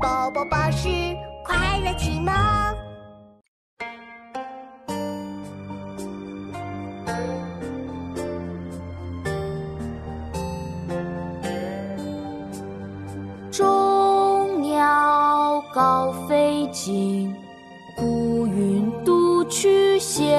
宝宝巴士快乐启蒙。众鸟高飞尽，孤云独去闲。